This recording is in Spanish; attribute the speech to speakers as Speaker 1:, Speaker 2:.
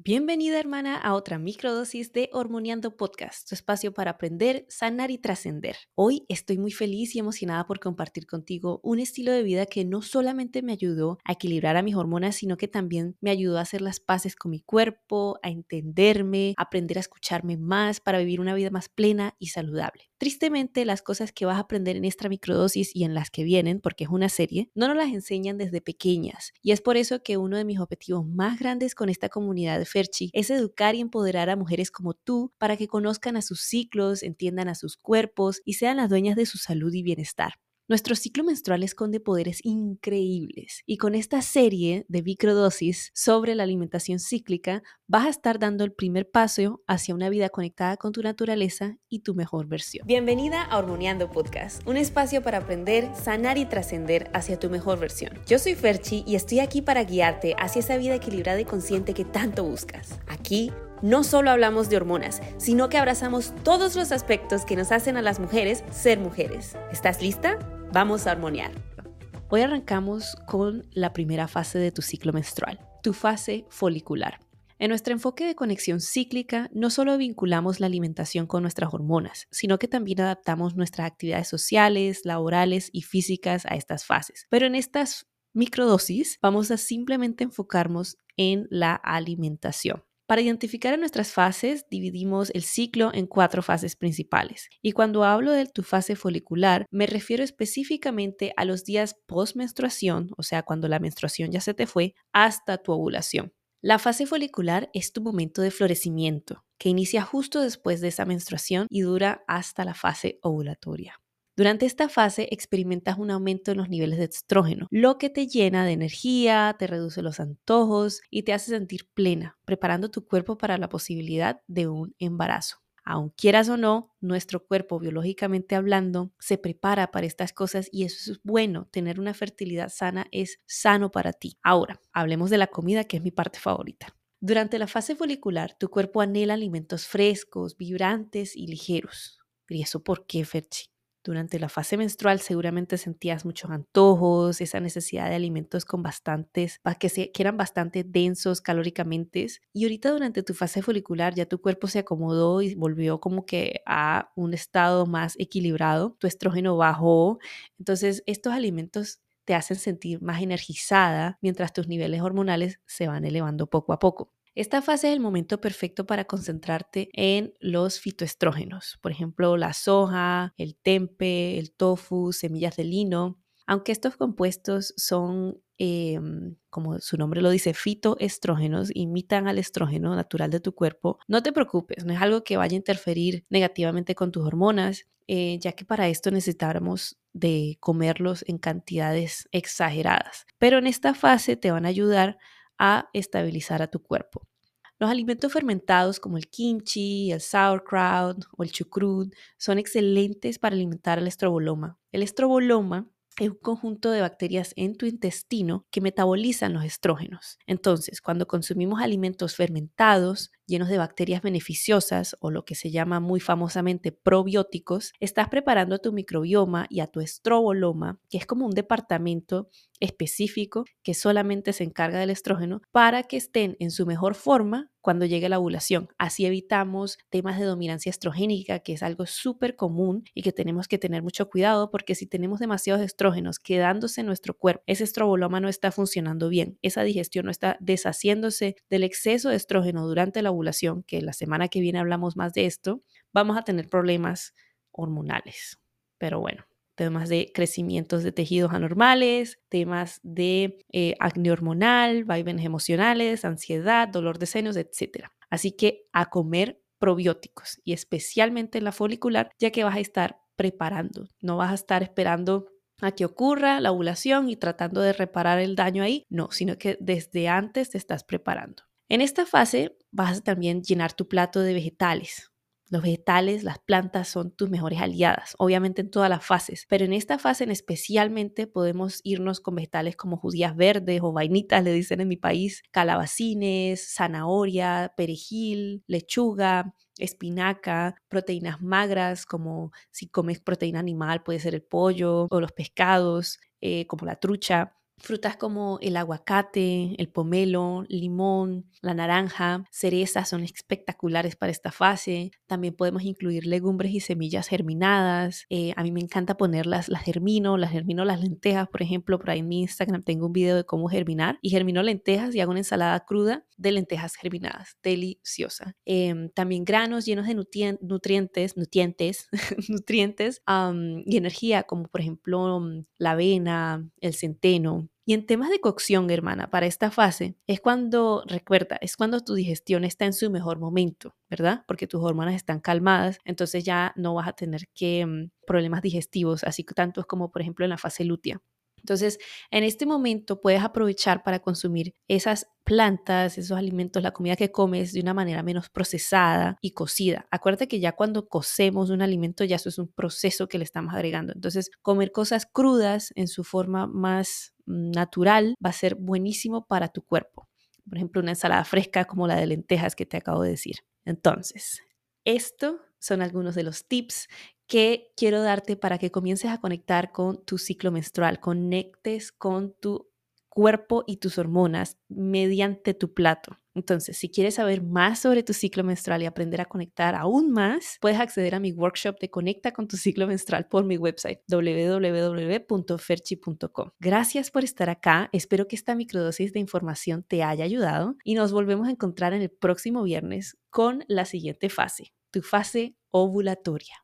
Speaker 1: Bienvenida hermana a otra microdosis de Hormoniando Podcast, tu espacio para aprender, sanar y trascender. Hoy estoy muy feliz y emocionada por compartir contigo un estilo de vida que no solamente me ayudó a equilibrar a mis hormonas, sino que también me ayudó a hacer las paces con mi cuerpo, a entenderme, aprender a escucharme más para vivir una vida más plena y saludable. Tristemente, las cosas que vas a aprender en esta microdosis y en las que vienen, porque es una serie, no nos las enseñan desde pequeñas. Y es por eso que uno de mis objetivos más grandes con esta comunidad de Ferchi es educar y empoderar a mujeres como tú para que conozcan a sus ciclos, entiendan a sus cuerpos y sean las dueñas de su salud y bienestar. Nuestro ciclo menstrual esconde poderes increíbles y con esta serie de microdosis sobre la alimentación cíclica vas a estar dando el primer paso hacia una vida conectada con tu naturaleza y tu mejor versión. Bienvenida a Hormoneando Podcast, un espacio para aprender, sanar y trascender hacia tu mejor versión. Yo soy Ferchi y estoy aquí para guiarte hacia esa vida equilibrada y consciente que tanto buscas. Aquí no solo hablamos de hormonas, sino que abrazamos todos los aspectos que nos hacen a las mujeres ser mujeres. ¿Estás lista? Vamos a armoniar. Hoy arrancamos con la primera fase de tu ciclo menstrual, tu fase folicular. En nuestro enfoque de conexión cíclica, no solo vinculamos la alimentación con nuestras hormonas, sino que también adaptamos nuestras actividades sociales, laborales y físicas a estas fases. Pero en estas microdosis vamos a simplemente enfocarnos en la alimentación. Para identificar nuestras fases, dividimos el ciclo en cuatro fases principales. Y cuando hablo de tu fase folicular, me refiero específicamente a los días post-menstruación, o sea, cuando la menstruación ya se te fue, hasta tu ovulación. La fase folicular es tu momento de florecimiento, que inicia justo después de esa menstruación y dura hasta la fase ovulatoria. Durante esta fase experimentas un aumento en los niveles de estrógeno, lo que te llena de energía, te reduce los antojos y te hace sentir plena, preparando tu cuerpo para la posibilidad de un embarazo. Aun quieras o no, nuestro cuerpo biológicamente hablando se prepara para estas cosas y eso es bueno. Tener una fertilidad sana es sano para ti. Ahora, hablemos de la comida que es mi parte favorita. Durante la fase folicular, tu cuerpo anhela alimentos frescos, vibrantes y ligeros. ¿Y eso por qué, Ferchi? Durante la fase menstrual seguramente sentías muchos antojos, esa necesidad de alimentos con bastantes, que, se, que eran bastante densos calóricamente. Y ahorita durante tu fase folicular ya tu cuerpo se acomodó y volvió como que a un estado más equilibrado, tu estrógeno bajó. Entonces estos alimentos te hacen sentir más energizada mientras tus niveles hormonales se van elevando poco a poco. Esta fase es el momento perfecto para concentrarte en los fitoestrógenos, por ejemplo, la soja, el tempe, el tofu, semillas de lino. Aunque estos compuestos son, em, como su nombre lo dice, fitoestrógenos, imitan al estrógeno natural de tu cuerpo, no te preocupes, no es algo que vaya a interferir negativamente con tus hormonas, eh, ya que para esto necesitamos de comerlos en cantidades exageradas. Pero en esta fase te van a ayudar a estabilizar a tu cuerpo. Los alimentos fermentados como el kimchi, el sauerkraut o el chucrut son excelentes para alimentar al estroboloma. El estroboloma es un conjunto de bacterias en tu intestino que metabolizan los estrógenos. Entonces, cuando consumimos alimentos fermentados, llenos de bacterias beneficiosas o lo que se llama muy famosamente probióticos, estás preparando a tu microbioma y a tu estroboloma, que es como un departamento específico que solamente se encarga del estrógeno, para que estén en su mejor forma cuando llegue la ovulación. Así evitamos temas de dominancia estrogénica, que es algo súper común y que tenemos que tener mucho cuidado porque si tenemos demasiados estrógenos quedándose en nuestro cuerpo, ese estroboloma no está funcionando bien, esa digestión no está deshaciéndose del exceso de estrógeno durante la ovulación, que la semana que viene hablamos más de esto, vamos a tener problemas hormonales. Pero bueno, temas de crecimientos de tejidos anormales, temas de eh, acné hormonal, vaivenes emocionales, ansiedad, dolor de senos, etc. Así que a comer probióticos y especialmente en la folicular, ya que vas a estar preparando, no vas a estar esperando a que ocurra la ovulación y tratando de reparar el daño ahí, no, sino que desde antes te estás preparando. En esta fase vas a también llenar tu plato de vegetales, los vegetales, las plantas son tus mejores aliadas, obviamente en todas las fases, pero en esta fase en especialmente podemos irnos con vegetales como judías verdes o vainitas, le dicen en mi país, calabacines, zanahoria, perejil, lechuga, espinaca, proteínas magras como si comes proteína animal puede ser el pollo o los pescados eh, como la trucha Frutas como el aguacate, el pomelo, limón, la naranja, cerezas son espectaculares para esta fase. También podemos incluir legumbres y semillas germinadas. Eh, a mí me encanta ponerlas, las germino, las germino las lentejas, por ejemplo, por ahí en mi Instagram tengo un video de cómo germinar y germino lentejas y hago una ensalada cruda de lentejas germinadas, deliciosa. Em, también granos llenos de nutrientes, nutrientes, nutrientes y energía, como por ejemplo mm, la avena, el centeno. Y en temas de cocción, hermana, para esta fase, es cuando, recuerda, es cuando tu digestión está en su mejor momento, ¿verdad? Porque tus hormonas están calmadas, entonces ya no vas a tener que mm, problemas digestivos, así tanto como, por ejemplo, en la fase lútea. Entonces, en este momento puedes aprovechar para consumir esas plantas, esos alimentos, la comida que comes de una manera menos procesada y cocida. Acuérdate que ya cuando cocemos un alimento ya eso es un proceso que le estamos agregando. Entonces, comer cosas crudas en su forma más natural va a ser buenísimo para tu cuerpo. Por ejemplo, una ensalada fresca como la de lentejas que te acabo de decir. Entonces, esto son algunos de los tips que quiero darte para que comiences a conectar con tu ciclo menstrual, conectes con tu cuerpo y tus hormonas mediante tu plato. Entonces, si quieres saber más sobre tu ciclo menstrual y aprender a conectar aún más, puedes acceder a mi workshop de Conecta con tu ciclo menstrual por mi website www.ferchi.com. Gracias por estar acá. Espero que esta microdosis de información te haya ayudado y nos volvemos a encontrar en el próximo viernes con la siguiente fase, tu fase ovulatoria.